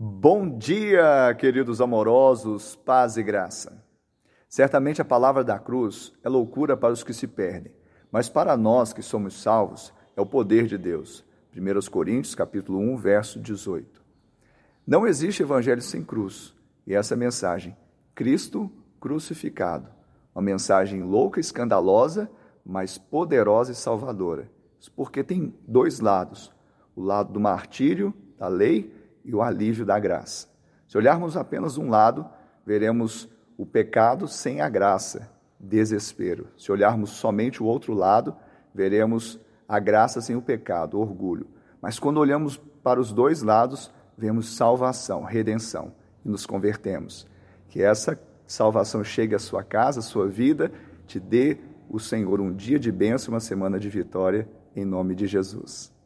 Bom dia, queridos amorosos, paz e graça. Certamente a palavra da cruz é loucura para os que se perdem, mas para nós que somos salvos é o poder de Deus. 1 Coríntios, capítulo 1, verso 18. Não existe evangelho sem cruz, e essa mensagem, Cristo crucificado, uma mensagem louca, escandalosa, mas poderosa e salvadora, porque tem dois lados: o lado do martírio, da lei, e o alívio da graça. Se olharmos apenas um lado, veremos o pecado sem a graça, desespero. Se olharmos somente o outro lado, veremos a graça sem o pecado, orgulho. Mas quando olhamos para os dois lados, vemos salvação, redenção e nos convertemos. Que essa salvação chegue à sua casa, à sua vida, te dê o Senhor um dia de bênção, uma semana de vitória, em nome de Jesus.